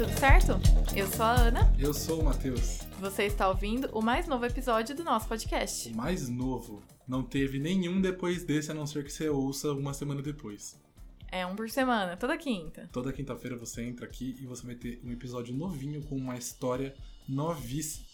tudo certo? Eu sou a Ana. Eu sou o Matheus. Você está ouvindo o mais novo episódio do nosso podcast. O mais novo. Não teve nenhum depois desse, a não ser que você ouça uma semana depois. É um por semana, toda quinta. Toda quinta-feira você entra aqui e você vai ter um episódio novinho com uma história novíssima.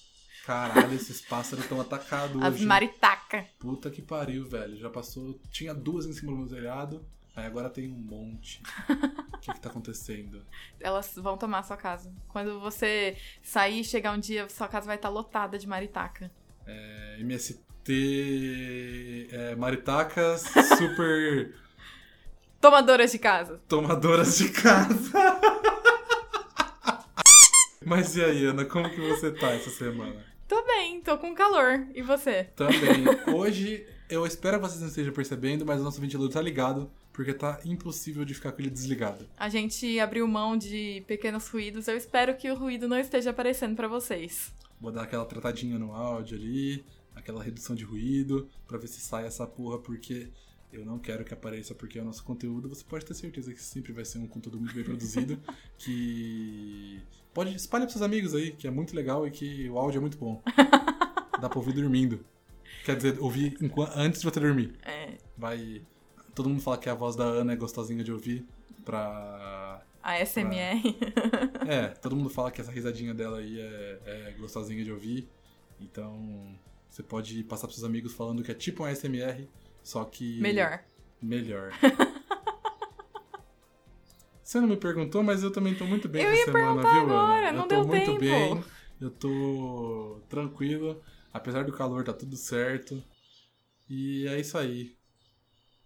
Caralho, esses pássaros estão atacados As hoje. maritaca. Puta que pariu, velho. Já passou. Tinha duas em cima do meu telhado, aí agora tem um monte. O que, que tá acontecendo? Elas vão tomar a sua casa. Quando você sair e chegar um dia, sua casa vai estar lotada de maritaca. É, MST. É, maritacas super Tomadoras de casa. tomadoras de casa. Mas e aí, Ana, como que você tá essa semana? Tô bem, tô com calor. E você? Também. Hoje, eu espero que vocês não estejam percebendo, mas o nosso ventilador tá ligado, porque tá impossível de ficar com ele desligado. A gente abriu mão de pequenos ruídos. Eu espero que o ruído não esteja aparecendo pra vocês. Vou dar aquela tratadinha no áudio ali, aquela redução de ruído, pra ver se sai essa porra, porque eu não quero que apareça, porque é o nosso conteúdo. Você pode ter certeza que sempre vai ser um conteúdo muito bem produzido, que pode espalhar pros seus amigos aí, que é muito legal e que o áudio é muito bom. Dá pra ouvir dormindo. Quer dizer, ouvir enquanto, antes de você dormir. É, Vai. Todo mundo fala que a voz da Ana é gostosinha de ouvir pra. a SMR. É, todo mundo fala que essa risadinha dela aí é, é gostosinha de ouvir. Então, você pode passar pros seus amigos falando que é tipo um ASMR, só que. Melhor. Melhor. Você não me perguntou, mas eu também tô muito bem Eu essa ia semana, perguntar viu, agora, Ana? não eu tô deu muito tempo. bem, eu tô tranquilo. Apesar do calor, tá tudo certo. E é isso aí.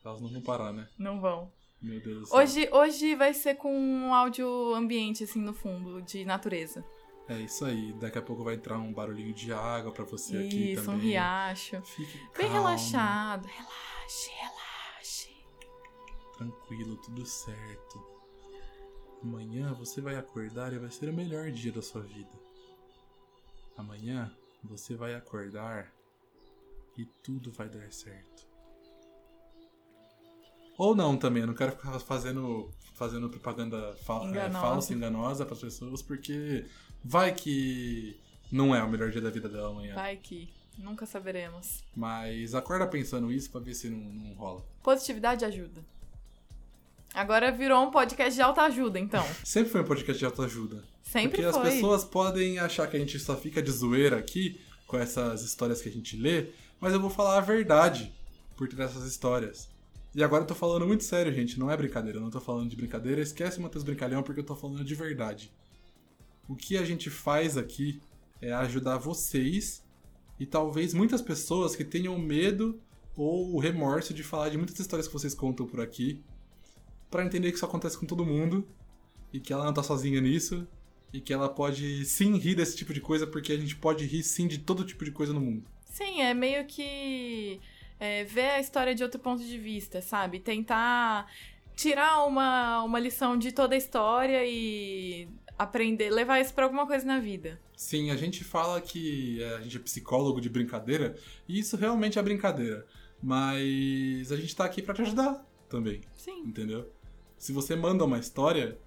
Elas não vão parar, né? Não vão. Meu Deus do céu. Hoje, hoje vai ser com um áudio ambiente, assim, no fundo, de natureza. É isso aí. Daqui a pouco vai entrar um barulhinho de água pra você aqui Isso, também. um riacho. Fique Bem calmo, relaxado. Relaxe, relaxe. Tranquilo, tudo certo. Amanhã você vai acordar e vai ser o melhor dia da sua vida. Amanhã você vai acordar e tudo vai dar certo. Ou não também, eu não quero ficar fazendo, fazendo propaganda fa é, Enganosa. falsa, enganosa para as pessoas, porque vai que não é o melhor dia da vida dela amanhã. Vai que nunca saberemos. Mas acorda pensando isso pra ver se não, não rola. Positividade ajuda. Agora virou um podcast de autoajuda, então. Sempre foi um podcast de autoajuda. Sempre Porque foi. as pessoas podem achar que a gente só fica de zoeira aqui com essas histórias que a gente lê, mas eu vou falar a verdade por trás dessas histórias. E agora eu tô falando muito sério, gente, não é brincadeira, eu não tô falando de brincadeira, esquece o Matheus Brincalhão porque eu tô falando de verdade. O que a gente faz aqui é ajudar vocês e talvez muitas pessoas que tenham medo ou o remorso de falar de muitas histórias que vocês contam por aqui, pra entender que isso acontece com todo mundo e que ela não tá sozinha nisso e que ela pode sim rir desse tipo de coisa porque a gente pode rir sim de todo tipo de coisa no mundo. Sim, é meio que é, ver a história de outro ponto de vista, sabe? Tentar tirar uma, uma lição de toda a história e aprender, levar isso pra alguma coisa na vida. Sim, a gente fala que é, a gente é psicólogo de brincadeira e isso realmente é brincadeira, mas a gente tá aqui pra te ajudar também, Sim. entendeu? Se você manda uma história,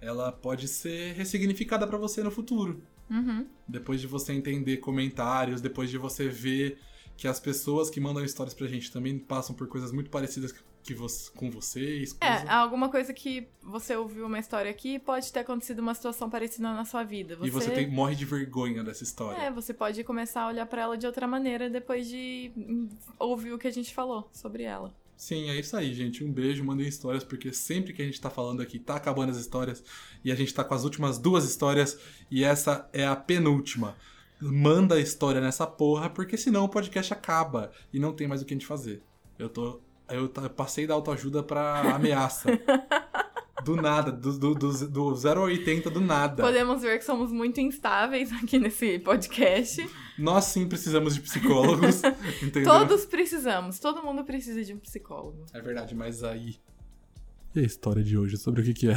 ela pode ser ressignificada pra você no futuro. Uhum. Depois de você entender comentários, depois de você ver que as pessoas que mandam histórias pra gente também passam por coisas muito parecidas que você, com vocês. É, alguma coisa que você ouviu uma história aqui pode ter acontecido uma situação parecida na sua vida. E você tem- morre de vergonha dessa história. É, você pode começar a olhar pra ela de outra maneira depois de hum, ouvir o que a gente falou sobre ela. Sim, é isso aí, gente. Um beijo, mandem histórias, porque sempre que a gente tá falando aqui, tá acabando as histórias. E a gente tá com as últimas duas histórias, e essa é a penúltima. Manda a história nessa porra, porque senão o podcast acaba e não tem mais o que a gente fazer. Eu tô. Eu passei da autoajuda pra ameaça. Do nada, do, do, do, do 0 a 80 do nada. Podemos ver que somos muito instáveis aqui nesse podcast. Nós sim precisamos de psicólogos, entendeu? Todos precisamos, todo mundo precisa de um psicólogo. É verdade, mas aí. E a história de hoje? Sobre o que, que é?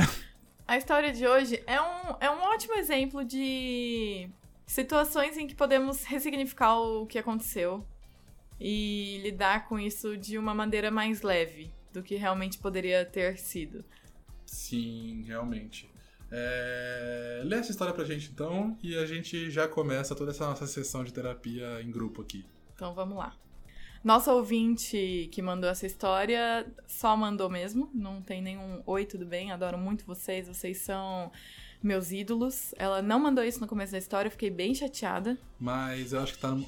A história de hoje é um, é um ótimo exemplo de situações em que podemos ressignificar o que aconteceu e lidar com isso de uma maneira mais leve do que realmente poderia ter sido. Sim, realmente. É... Lê essa história pra gente então e a gente já começa toda essa nossa sessão de terapia em grupo aqui. Então vamos lá. Nossa ouvinte que mandou essa história só mandou mesmo, não tem nenhum oi, tudo bem, adoro muito vocês, vocês são meus ídolos. Ela não mandou isso no começo da história, eu fiquei bem chateada. Mas eu acho que tá no...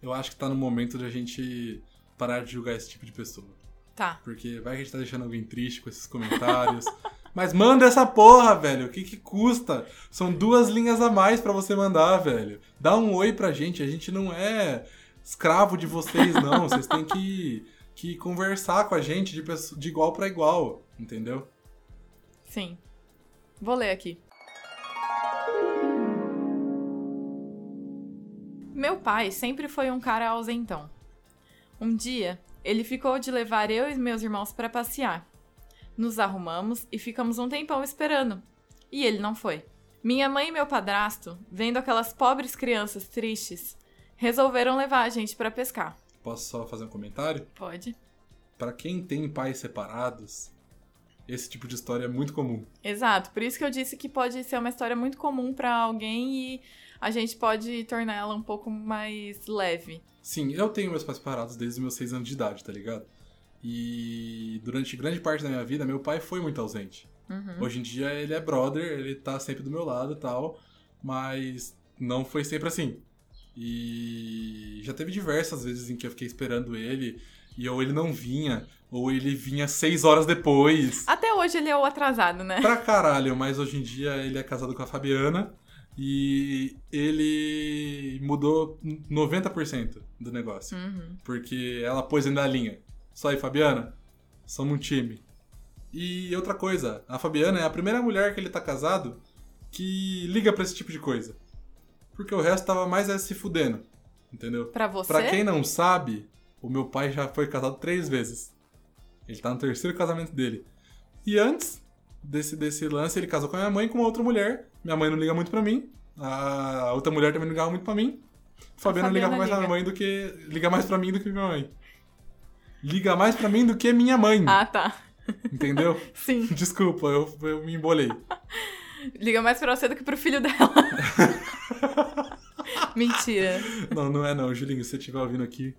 Eu acho que tá no momento de a gente parar de julgar esse tipo de pessoa. Tá. Porque vai que a gente tá deixando alguém triste com esses comentários. Mas manda essa porra, velho. O que que custa? São duas linhas a mais para você mandar, velho. Dá um oi pra gente. A gente não é escravo de vocês, não. Vocês têm que, que conversar com a gente de, de igual para igual, entendeu? Sim. Vou ler aqui. Meu pai sempre foi um cara ausentão. Um dia, ele ficou de levar eu e meus irmãos para passear. Nos arrumamos e ficamos um tempão esperando. E ele não foi. Minha mãe e meu padrasto, vendo aquelas pobres crianças tristes, resolveram levar a gente para pescar. Posso só fazer um comentário? Pode. Para quem tem pais separados, esse tipo de história é muito comum. Exato, por isso que eu disse que pode ser uma história muito comum para alguém e a gente pode tornar ela um pouco mais leve. Sim, eu tenho meus pais separados desde os meus seis anos de idade, tá ligado? E durante grande parte da minha vida, meu pai foi muito ausente. Uhum. Hoje em dia ele é brother, ele tá sempre do meu lado e tal, mas não foi sempre assim. E já teve diversas vezes em que eu fiquei esperando ele e ou ele não vinha, ou ele vinha seis horas depois. Até hoje ele é o atrasado, né? Pra caralho, mas hoje em dia ele é casado com a Fabiana e ele mudou 90% do negócio. Uhum. Porque ela pôs ainda a linha. Só aí, Fabiana, somos um time. E outra coisa, a Fabiana é a primeira mulher que ele tá casado que liga pra esse tipo de coisa. Porque o resto tava mais é se fudendo. Entendeu? Pra você? Pra quem não sabe, o meu pai já foi casado três vezes. Ele tá no terceiro casamento dele. E antes desse, desse lance, ele casou com a minha mãe com uma outra mulher. Minha mãe não liga muito pra mim. A outra mulher também não ligava muito pra mim. Fabiana, Fabiana ligava mais liga. pra minha mãe do que. Liga mais pra mim do que minha mãe. Liga mais pra mim do que minha mãe. Ah, tá. Entendeu? Sim. Desculpa, eu, eu me embolei. Liga mais pra você do que pro filho dela. Mentira. Não, não é não. Julinho, se você estiver ouvindo aqui,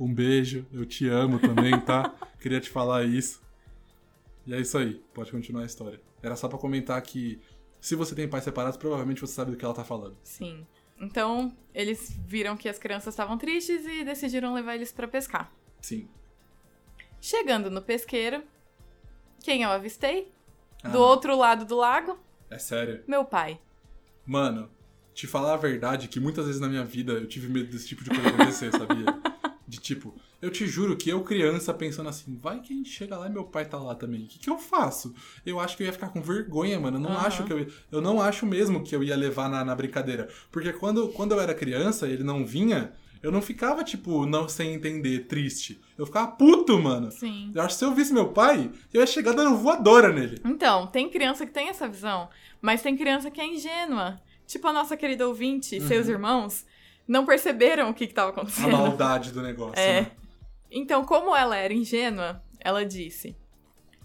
um beijo. Eu te amo também, tá? Queria te falar isso. E é isso aí. Pode continuar a história. Era só pra comentar que se você tem pais separados, provavelmente você sabe do que ela tá falando. Sim. Então, eles viram que as crianças estavam tristes e decidiram levar eles para pescar. Sim. Chegando no pesqueiro, quem eu avistei? Ah. Do outro lado do lago? É sério? Meu pai. Mano, te falar a verdade que muitas vezes na minha vida eu tive medo desse tipo de coisa acontecer, sabia? De tipo, eu te juro que eu criança pensando assim, vai que a gente chega lá e meu pai tá lá também. O que, que eu faço? Eu acho que eu ia ficar com vergonha, mano. Eu não uhum. acho que eu ia, Eu não acho mesmo que eu ia levar na, na brincadeira. Porque quando, quando eu era criança, ele não vinha. Eu não ficava, tipo, não sem entender, triste. Eu ficava puto, mano. Sim. Eu acho que se eu visse meu pai, eu ia chegar dando voadora nele. Então, tem criança que tem essa visão, mas tem criança que é ingênua. Tipo a nossa querida ouvinte, uhum. seus irmãos, não perceberam o que estava acontecendo. A maldade do negócio. É. Né? Então, como ela era ingênua, ela disse: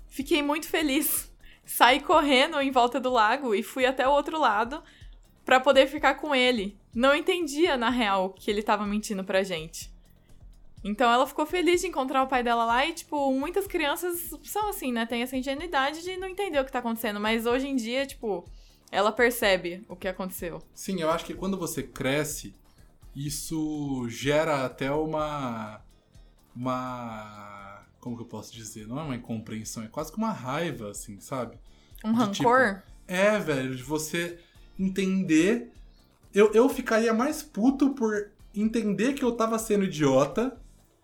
Fiquei muito feliz. Saí correndo em volta do lago e fui até o outro lado para poder ficar com ele. Não entendia, na real, que ele tava mentindo pra gente. Então ela ficou feliz de encontrar o pai dela lá e, tipo, muitas crianças são assim, né? Tem essa ingenuidade de não entender o que tá acontecendo. Mas hoje em dia, tipo, ela percebe o que aconteceu. Sim, eu acho que quando você cresce, isso gera até uma. Uma. Como que eu posso dizer? Não é uma incompreensão, é quase que uma raiva, assim, sabe? Um de, rancor? Tipo, é, velho, de você entender. Eu, eu ficaria mais puto por entender que eu tava sendo idiota,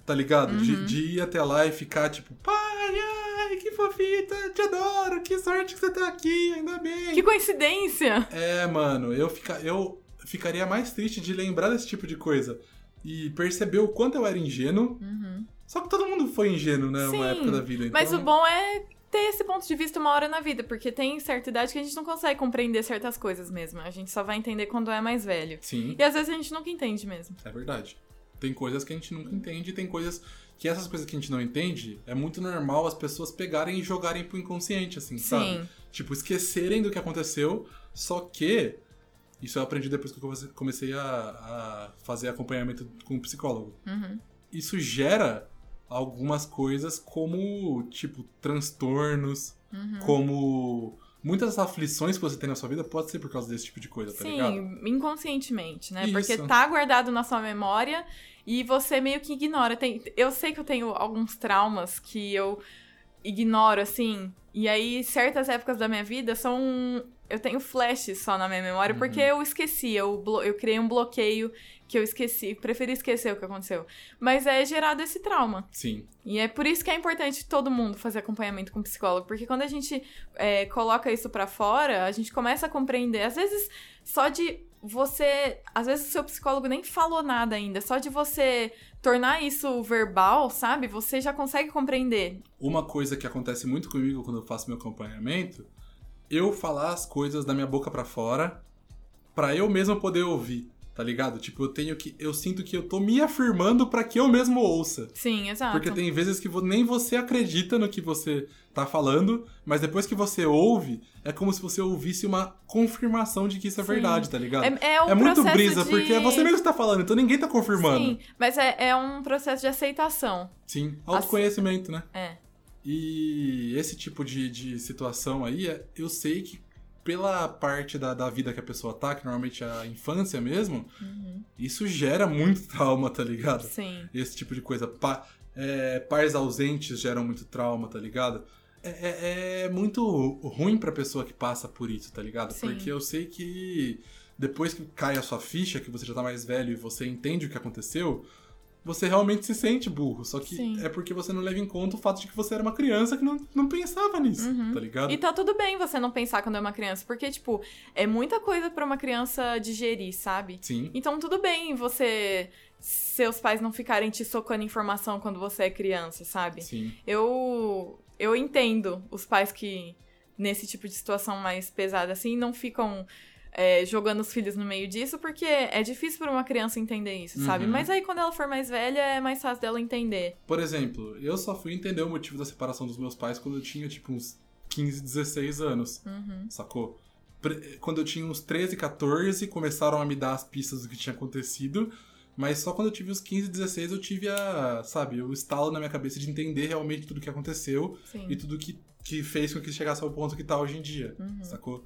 tá ligado? Uhum. De, de ir até lá e ficar tipo, pai, ai, que fofita, te adoro, que sorte que você tá aqui, ainda bem. Que coincidência! É, mano, eu, fica, eu ficaria mais triste de lembrar desse tipo de coisa e perceber o quanto eu era ingênuo. Uhum. Só que todo mundo foi ingênuo, né? Sim, uma época da vida. Então... Mas o bom é ter esse ponto de vista uma hora na vida, porque tem certa idade que a gente não consegue compreender certas coisas mesmo. A gente só vai entender quando é mais velho. Sim. E às vezes a gente nunca entende mesmo. É verdade. Tem coisas que a gente nunca entende, tem coisas que essas coisas que a gente não entende, é muito normal as pessoas pegarem e jogarem pro inconsciente, assim, Sim. sabe? Tipo, esquecerem do que aconteceu, só que. Isso eu aprendi depois que eu comecei- a, a fazer acompanhamento com um psicólogo. Uhum. Isso gera algumas coisas como, tipo, transtornos, Uhum. como. Muitas das aflições que você tem na sua vida pode ser por causa desse tipo de coisa, tá ligado? Sim, inconscientemente, né? Isso. Porque tá guardado na sua memória e você meio que ignora. Tem, eu sei que eu tenho alguns traumas que eu ignoro, assim. E aí, certas épocas da minha vida são. Eu tenho flashes só na minha memória, Uhum. porque eu esqueci. Eu, eu criei um bloqueio que eu esqueci. Preferi esquecer o que aconteceu. Mas é gerado esse trauma. Sim. E é por isso que é importante todo mundo fazer acompanhamento com psicólogo, porque quando a gente é, coloca isso pra fora, a gente começa a compreender. Às vezes, só de você. Às vezes o seu psicólogo nem falou nada ainda, só de você tornar isso verbal, sabe? Você já consegue compreender. Uma coisa que acontece muito comigo quando eu faço meu acompanhamento, eu falar as coisas da minha boca pra fora, pra eu mesmo poder ouvir, tá ligado? Tipo, eu tenho que eu sinto que eu tô me afirmando pra que eu mesmo ouça. Sim, exato. Porque tem vezes que nem você acredita no que você tá falando, mas depois que você ouve, é como se você ouvisse uma confirmação de que isso é Sim. verdade, tá ligado? É, é um É muito brisa, de... porque é você mesmo que tá falando, então ninguém tá confirmando. Sim, mas é, é um processo de aceitação. Sim, autoconhecimento, né? É. E esse tipo de, de situação aí, é- eu sei que pela parte da, da vida que a pessoa tá, que normalmente é a infância mesmo, Uhum. isso gera muito trauma, tá ligado? Sim. Esse tipo de coisa. Pa, é, pais ausentes geram muito trauma, tá ligado? É, é- é muito ruim pra pessoa que passa por isso, tá ligado? Sim. Porque eu sei que depois que cai a sua ficha, que você já tá mais velho e você entende o que aconteceu, você realmente se sente burro. Só que Sim. é porque você não leva em conta o fato de que você era uma criança que não, não pensava nisso, Uhum. tá ligado? E tá tudo bem você não pensar quando é uma criança, porque, tipo, é muita coisa pra uma criança digerir, sabe? Sim. Então tudo bem você. Seus pais não ficarem te socando informação quando você é criança, sabe? Sim. Eu. Eu entendo os pais que, nesse tipo de situação mais pesada assim, não ficam. É, jogando os filhos no meio disso, porque é difícil pra uma criança entender isso, sabe? Uhum. Mas aí quando ela for mais velha, é mais fácil dela entender. Por exemplo, eu só fui entender o motivo da separação dos meus pais quando eu tinha, tipo, uns 15, 16 anos. Uhum. sacou? Quando eu tinha uns 13, 14, começaram a me dar as pistas do que tinha acontecido, mas só quando eu tive uns 15, 16 eu tive a, sabe, o estalo na minha cabeça de entender realmente tudo que aconteceu Sim. e tudo que, que fez com que chegasse ao ponto que tá hoje em dia, Uhum. sacou?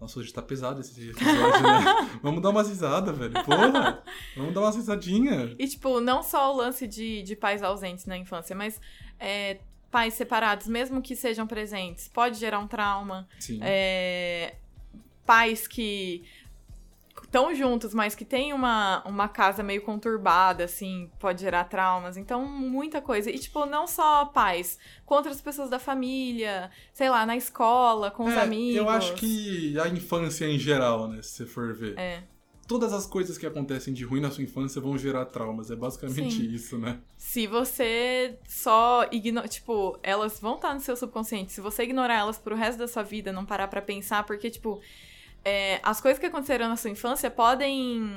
Nossa, hoje tá pesado esse episódio, né? Vamos dar umas risadas, velho. Porra! Vamos dar umas risadinhas. E, tipo, não só o lance de, de pais ausentes na infância, mas é, pais separados, mesmo que sejam presentes, pode gerar um trauma. Sim. É, pais que estão juntos, mas que têm uma, uma casa meio conturbada, assim, pode gerar traumas. Então, muita coisa. E, tipo, não só pais, com outras pessoas da família, sei lá, na escola, com os É, amigos. Eu acho que a infância em geral, né, se você for ver. É. Todas as coisas que acontecem de ruim na sua infância vão gerar traumas. É basicamente Sim. isso, né? Se você só ignorar. Tipo, elas vão estar no seu subconsciente. Se você ignorar elas pro resto da sua vida, não parar pra pensar, porque, tipo, é, as coisas que aconteceram na sua infância podem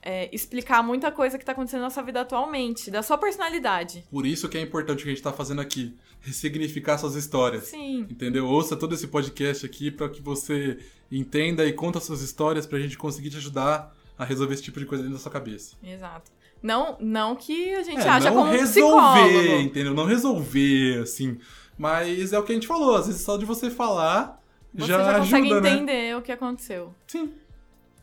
é, explicar muita coisa que tá acontecendo na sua vida atualmente, da sua personalidade. Por isso que é importante o que a gente tá fazendo aqui. Ressignificar suas histórias. Sim. Entendeu? Ouça todo esse podcast aqui para que você entenda e conta suas histórias pra gente conseguir te ajudar a resolver esse tipo de coisa dentro da sua cabeça. Exato. Não, não que a gente É, acha não como resolver, psicólogo. entendeu? Não resolver, assim. Mas é o que a gente falou, às vezes só de você falar Você já, já, consegue ajuda, né? entender o que aconteceu. Sim.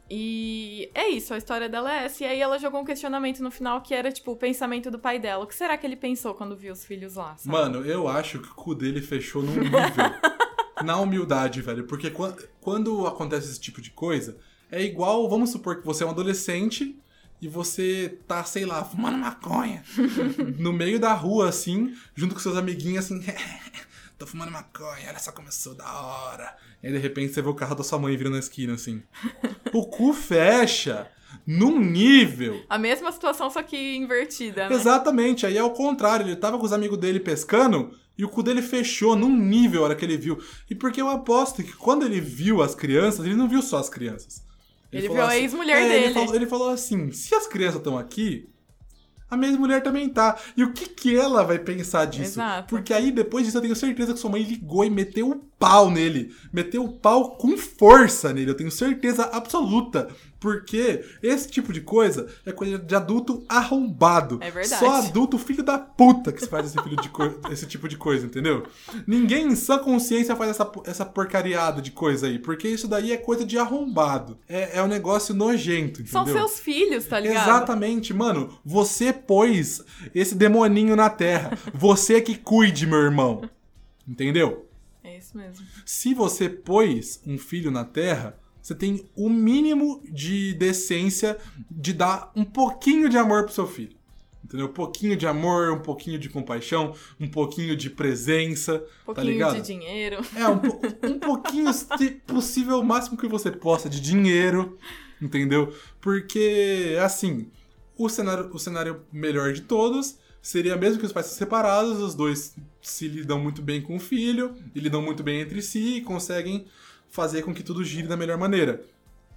E é isso, a história dela é essa. E aí ela jogou um questionamento no final que era, tipo, o pensamento do pai dela. O que será que ele pensou quando viu os filhos lá? sabe? Mano, eu acho que o cu dele fechou num nível. na humildade, velho. Porque quan- quando acontece esse tipo de coisa, é igual, vamos supor que você é um adolescente e você tá, sei lá, fumando maconha. no meio da rua, assim, junto com seus amiguinhos, assim. Tô fumando maconha, olha só como eu sou da hora. E aí, de repente, você vê o carro da sua mãe vindo na esquina, assim. o cu fecha num nível A mesma situação, só que invertida, né? Exatamente, aí é o contrário, ele tava com os amigos dele pescando e o cu dele fechou num nível a hora que ele viu. E porque eu aposto que quando ele viu as crianças, ele não viu só as crianças. Ele falou viu a ex-mulher é, dele. Ele falou, ele falou assim: se as crianças estão aqui, a minha mulher também tá. E o que que ela vai pensar disso? Exato. Porque aí depois disso eu tenho certeza que sua mãe ligou e meteu o pau nele. Meteu o pau com força nele, eu tenho certeza absoluta. Porque esse tipo de coisa é coisa de adulto arrombado. É verdade. Só adulto filho da puta que se faz esse, esse tipo de coisa, entendeu? Ninguém em sã consciência faz essa, essa porcariada de coisa aí. Porque isso daí é coisa de arrombado. É, é um negócio nojento, entendeu? São seus filhos, tá ligado? Exatamente, mano. Você pôs esse demoninho na terra. Você que cuide, meu irmão. Entendeu? É isso mesmo. Se você pôs um filho na terra, você tem o mínimo de decência de dar um pouquinho de amor pro seu filho. Entendeu? Um pouquinho de amor, um pouquinho de compaixão, um pouquinho de presença, Um tá pouquinho ligado? de dinheiro. É, um, po- um pouquinho, se possível, o máximo que você possa de dinheiro, entendeu? Porque, assim, o cenário, o cenário melhor de todos seria mesmo que os pais são separados, os dois se lidam muito bem com o filho, e lidam muito bem entre si e conseguem fazer com que tudo gire da melhor maneira.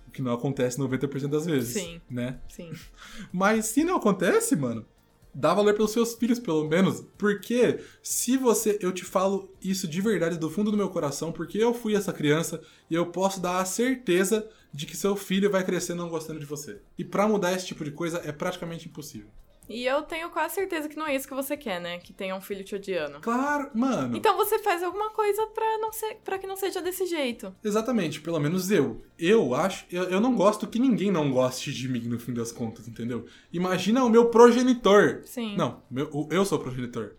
O que não acontece 90% das vezes, Sim. né? Sim. Mas se não acontece, mano, dá valor pelos seus filhos, pelo menos. Porque se você. Eu te falo isso de verdade, do fundo do meu coração, porque eu fui essa criança e eu posso dar a certeza de que seu filho vai crescer não gostando de você. E pra mudar esse tipo de coisa é praticamente impossível. E eu tenho quase certeza que não é isso que você quer, né? Que tenha um filho te odiando. Claro, mano. Então você faz alguma coisa pra, não ser, pra que não seja desse jeito. Exatamente, pelo menos eu. Eu acho. Eu, eu não gosto que ninguém não goste de mim, no fim das contas, entendeu? Imagina o meu progenitor. Sim. Não, meu- eu sou o progenitor.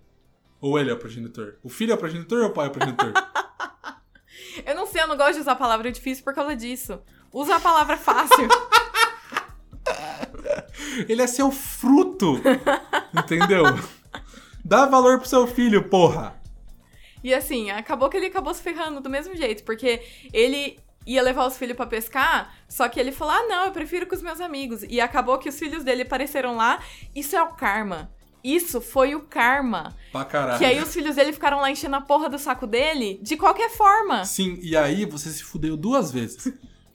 Ou ele é o progenitor. O filho é o progenitor ou o pai é o progenitor? Eu não sei, eu não gosto de usar a palavra difícil por causa disso. Usa a palavra fácil. ele é seu fruto. entendeu? Dá valor pro seu filho, porra. E assim, acabou que ele acabou se ferrando do mesmo jeito, porque ele ia levar os filhos pra pescar, só que ele falou: ah, não, eu prefiro com os meus amigos. E acabou que os filhos dele apareceram lá. Isso é o karma. Isso foi o karma. Pra caralho. Que aí os filhos dele ficaram lá enchendo a porra do saco dele de qualquer forma. Sim, e aí você se fudeu duas vezes.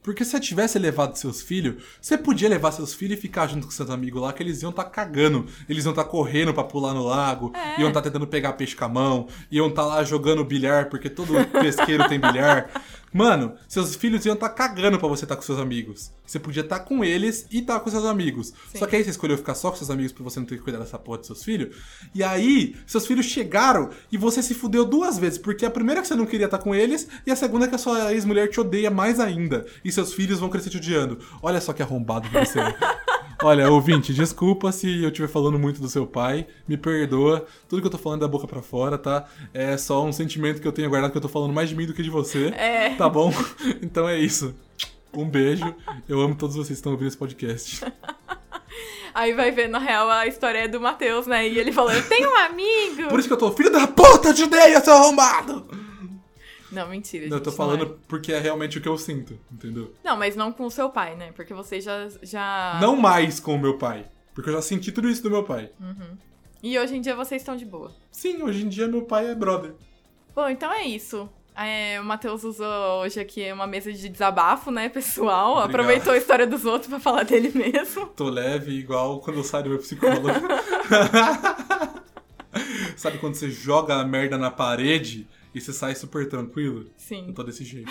Porque se você tivesse levado seus filhos, você podia levar seus filhos e ficar junto com seus amigos lá, que eles iam tá cagando. Eles iam tá correndo pra pular no lago, É. iam tá tentando pegar peixe com a mão, iam tá lá jogando bilhar, porque todo pesqueiro tem bilhar. Mano, seus filhos iam tá cagando pra você estar com seus amigos. Você podia estar com eles e estar com seus amigos. Sim. Só que aí você escolheu ficar só com seus amigos pra você não ter que cuidar dessa porra dos seus filhos. E aí, seus filhos chegaram e você se fudeu duas vezes. Porque a primeira é que você não queria estar com eles, e a segunda é que a sua ex-mulher te odeia mais ainda. E seus filhos vão crescer te odiando. Olha só que arrombado que você é. Olha, ouvinte, desculpa se eu estiver falando muito do seu pai. Me perdoa. Tudo que eu tô falando é da boca pra fora, tá? É só um sentimento que eu tenho guardado que eu tô falando mais de mim do que de você. É. Tá bom? Então é isso. Um beijo. Eu amo todos vocês que estão ouvindo esse podcast. Aí vai ver, na real, a história é do Matheus, né? E ele falou: Eu tenho um amigo. Por isso que eu tô, filho da puta, te odeio, seu arrombado! Não, mentira. Não, eu tô gente, falando é. porque é realmente o que eu sinto, entendeu? não, mas não com o seu pai, né? Porque você já. já... Não mais com o meu pai. Porque eu já senti tudo isso do meu pai. E hoje em dia vocês estão de boa. Sim, hoje em dia meu pai é brother. Bom, então é isso. É, o Matheus usou hoje aqui uma mesa de desabafo, né, pessoal? Obrigado. Aproveitou a história dos outros pra falar dele mesmo. Tô leve, igual quando eu saio do meu psicólogo. Sabe quando você joga a merda na parede e você sai super tranquilo? Sim. Eu tô desse jeito.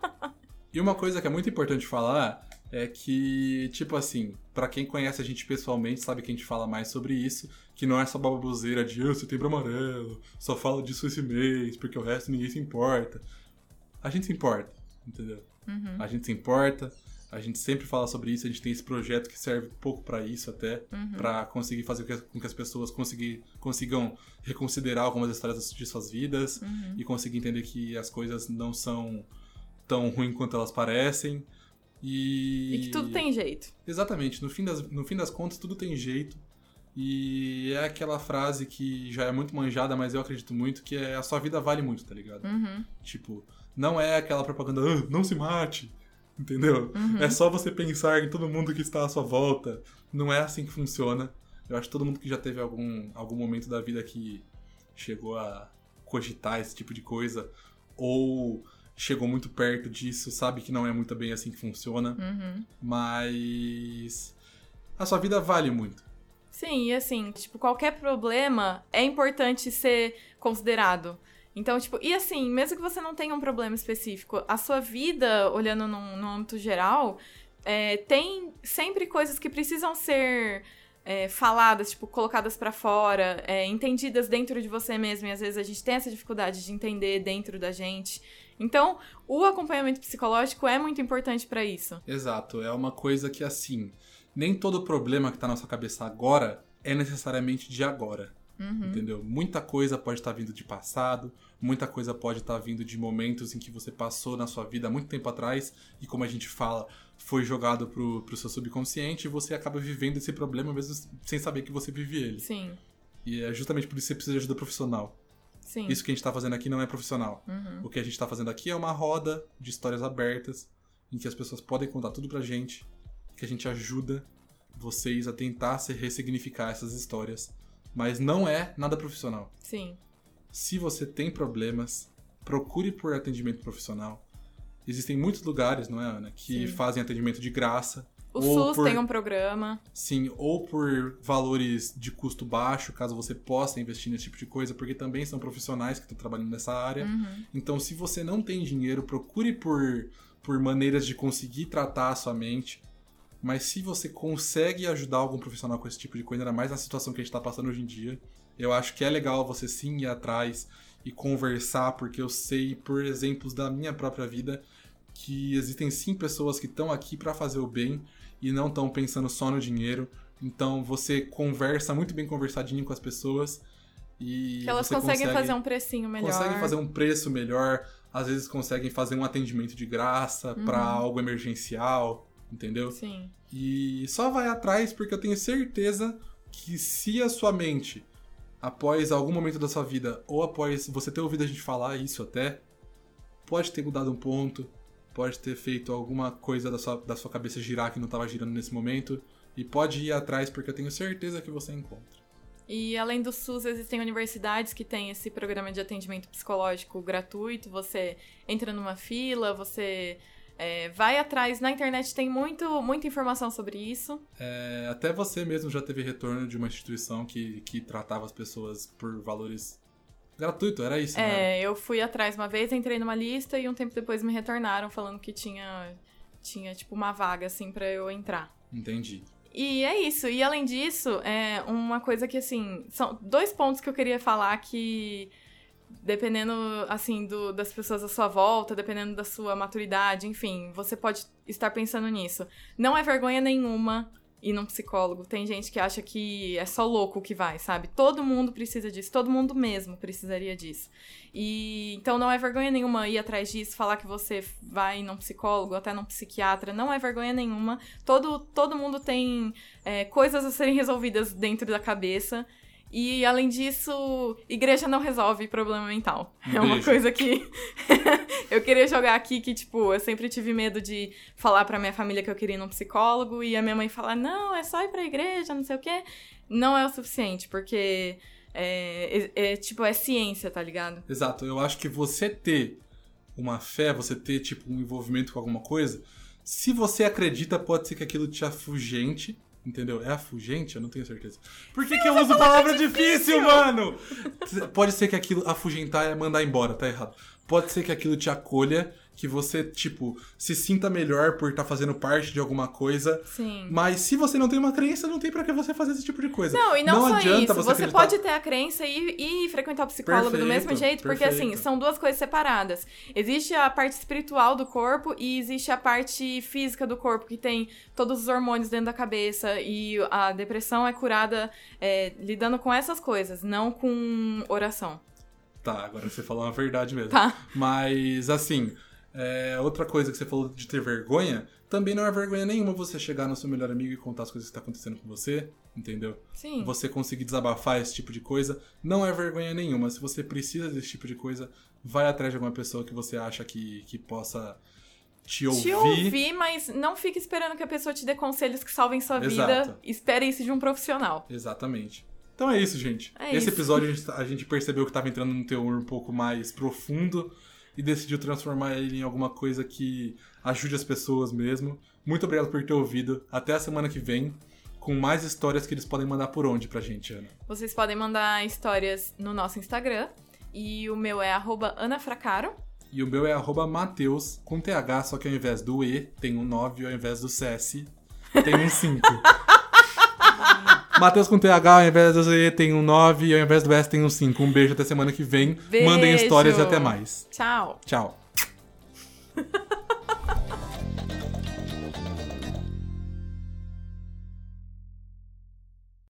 e uma coisa que é muito importante falar é que, tipo assim, pra quem conhece a gente pessoalmente, sabe que a gente fala mais sobre isso, que não é só baboseira de "Ah, setembro amarelo, só falo disso esse mês, porque o resto ninguém se importa. A gente se importa, entendeu? A gente se importa, a gente sempre fala sobre isso, a gente tem esse projeto que serve um pouco pra isso até, pra conseguir fazer com que- as pessoas conseguir, consigam reconsiderar algumas histórias de suas vidas e conseguir entender que as coisas não são tão ruins quanto elas parecem. E... E que tudo tem jeito. Exatamente, no fim, das, no fim das contas, tudo tem jeito. E é aquela frase que já é muito manjada, mas eu acredito muito, que é a sua vida vale muito, tá ligado? Uhum. Tipo, não é aquela propaganda, "Ah, não se mate, entendeu? Uhum. É só você pensar em todo mundo que está à sua volta. Não é assim que funciona. Eu acho que todo mundo que já teve algum, algum momento da vida que chegou a cogitar esse tipo de coisa, ou chegou muito perto disso, sabe que não é muito bem assim que funciona. Uhum. Mas a sua vida vale muito. Sim, e assim, tipo, qualquer problema é importante ser considerado. Então, tipo, e assim, mesmo que você não tenha um problema específico, a sua vida, olhando num, num âmbito geral, é, tem sempre coisas que precisam ser é, faladas, tipo, colocadas para fora, é, entendidas dentro de você mesmo, e às vezes a gente tem essa dificuldade de entender dentro da gente. Então, o acompanhamento psicológico é muito importante para isso. Exato, é uma coisa que assim, nem todo problema que tá na sua cabeça agora é necessariamente de agora. Uhum. Entendeu? Muita coisa pode estar vindo de passado, muita coisa pode estar vindo de momentos em que você passou na sua vida há muito tempo atrás e, como a gente fala, foi jogado pro, pro seu subconsciente e você acaba vivendo esse problema mesmo sem saber que você vive ele. Sim, E é justamente por isso que você precisa de ajuda profissional. sim. Isso que a gente tá fazendo aqui não é profissional. Uhum. O que a gente tá fazendo aqui é uma roda de histórias abertas em que as pessoas podem contar tudo pra gente, que a gente ajuda vocês a tentar se ressignificar essas histórias. Mas não é nada profissional. Sim. Se você tem problemas, procure por atendimento profissional. Existem muitos lugares, não é, Ana, que Sim. fazem atendimento de graça. O ou SUS por- tem um programa. Sim, ou por valores de custo baixo, caso você possa investir nesse tipo de coisa, porque também são profissionais que estão trabalhando nessa área. Uhum. Então, se você não tem dinheiro, procure por, por maneiras de conseguir tratar a sua mente. Mas se você consegue ajudar algum profissional com esse tipo de coisa, ainda mais na situação que a gente está passando hoje em dia, eu acho que é legal você sim ir atrás e conversar, porque eu sei, por exemplos da minha própria vida, que existem sim pessoas que estão aqui para fazer o bem e não estão pensando só no dinheiro. Então você conversa muito bem conversadinho com as pessoas e Que elas conseguem consegue- fazer um precinho melhor. conseguem fazer um preço melhor, às vezes conseguem fazer um atendimento de graça pra algo emergencial, entendeu? Sim. E só vai atrás porque eu tenho certeza que se a sua mente, após algum momento da sua vida, ou após você ter ouvido a gente falar isso até, pode ter mudado um ponto, pode ter feito alguma coisa da sua, da sua cabeça girar que não estava girando nesse momento, e pode ir atrás porque eu tenho certeza que você encontra. E além do SUS, existem universidades que têm esse programa de atendimento psicológico gratuito. Você entra numa fila, você é, vai atrás. Na internet tem muito, muita informação sobre isso. É, até você mesmo já teve retorno de uma instituição que, que tratava as pessoas por valores gratuito, era isso, né? É, eu fui atrás uma vez, entrei numa lista e um tempo depois me retornaram falando que tinha, tinha tipo, uma vaga, assim, pra eu entrar. Entendi. E é isso. E além disso, é uma coisa que, assim, são dois pontos que eu queria falar que, dependendo, assim, do, das pessoas à sua volta, dependendo da sua maturidade, enfim, você pode estar pensando nisso. Não é vergonha nenhuma ir num psicólogo. Tem gente que acha que é só louco que vai, sabe? Todo mundo precisa disso, todo mundo mesmo precisaria disso. E então não é vergonha nenhuma ir atrás disso, falar que você vai num psicólogo, até num psiquiatra, não é vergonha nenhuma. Todo, todo mundo tem é, coisas a serem resolvidas dentro da cabeça. E além disso, igreja não resolve problema mental. É uma Igreja. coisa que eu queria jogar aqui que, tipo, eu sempre tive medo de falar pra minha família que eu queria ir num psicólogo e a minha mãe falar, não, é só ir pra igreja, não sei o quê. Não é o suficiente, porque é, é- é, tipo, é ciência, tá ligado? Exato, eu acho que você ter uma fé, você ter tipo um envolvimento com alguma coisa, se você acredita, pode ser que aquilo te afugente, entendeu? É afugente? Eu não tenho certeza. Por que, que eu uso palavra difícil, mano? Pode ser que aquilo afugentar é mandar embora, tá errado. Pode ser que aquilo te acolha, que você, tipo, se sinta melhor por estar fazendo parte de alguma coisa. Sim. Mas se você não tem uma crença, não tem pra que você fazer esse tipo de coisa. Não, e não, só adianta isso. você Você, acreditar- pode ter a crença e, e frequentar o psicólogo do Perfeito, mesmo jeito, porque assim, são duas coisas separadas. Existe a parte espiritual do corpo e existe a parte física do corpo, que tem todos os hormônios dentro da cabeça. E a depressão é curada é, lidando com essas coisas, não com oração. Tá, agora você falou uma verdade mesmo. Tá. Mas, assim, é, outra coisa que você falou de ter vergonha, também não é vergonha nenhuma você chegar no seu melhor amigo e contar as coisas que estão acontecendo com você, entendeu? Sim. Você conseguir desabafar esse tipo de coisa, não é vergonha nenhuma. Se você precisa desse tipo de coisa, vai atrás de alguma pessoa que você acha que, que possa te ouvir. Te ouvir, mas não fique esperando que a pessoa te dê conselhos que salvem sua Exato. vida. Espere isso de um profissional. Exatamente. Então é isso, gente. É Esse isso. episódio a gente, a gente percebeu que estava entrando num teor um pouco mais profundo e decidiu transformar ele em alguma coisa que ajude as pessoas mesmo. Muito obrigado por ter ouvido. Até a semana que vem. com mais histórias que eles podem mandar por onde pra gente, Ana? Vocês podem mandar histórias no nosso Instagram. E o meu é anafracaro. E o meu é Mateus, com TH, só que ao invés do E tem um 9 e ao invés do CS tem um 5. Matheus com TH, ao invés do Z, tem um 9 e ao invés do S tem um 5. Um beijo até semana que vem. Beijo. Mandem histórias e até mais. Tchau. Tchau.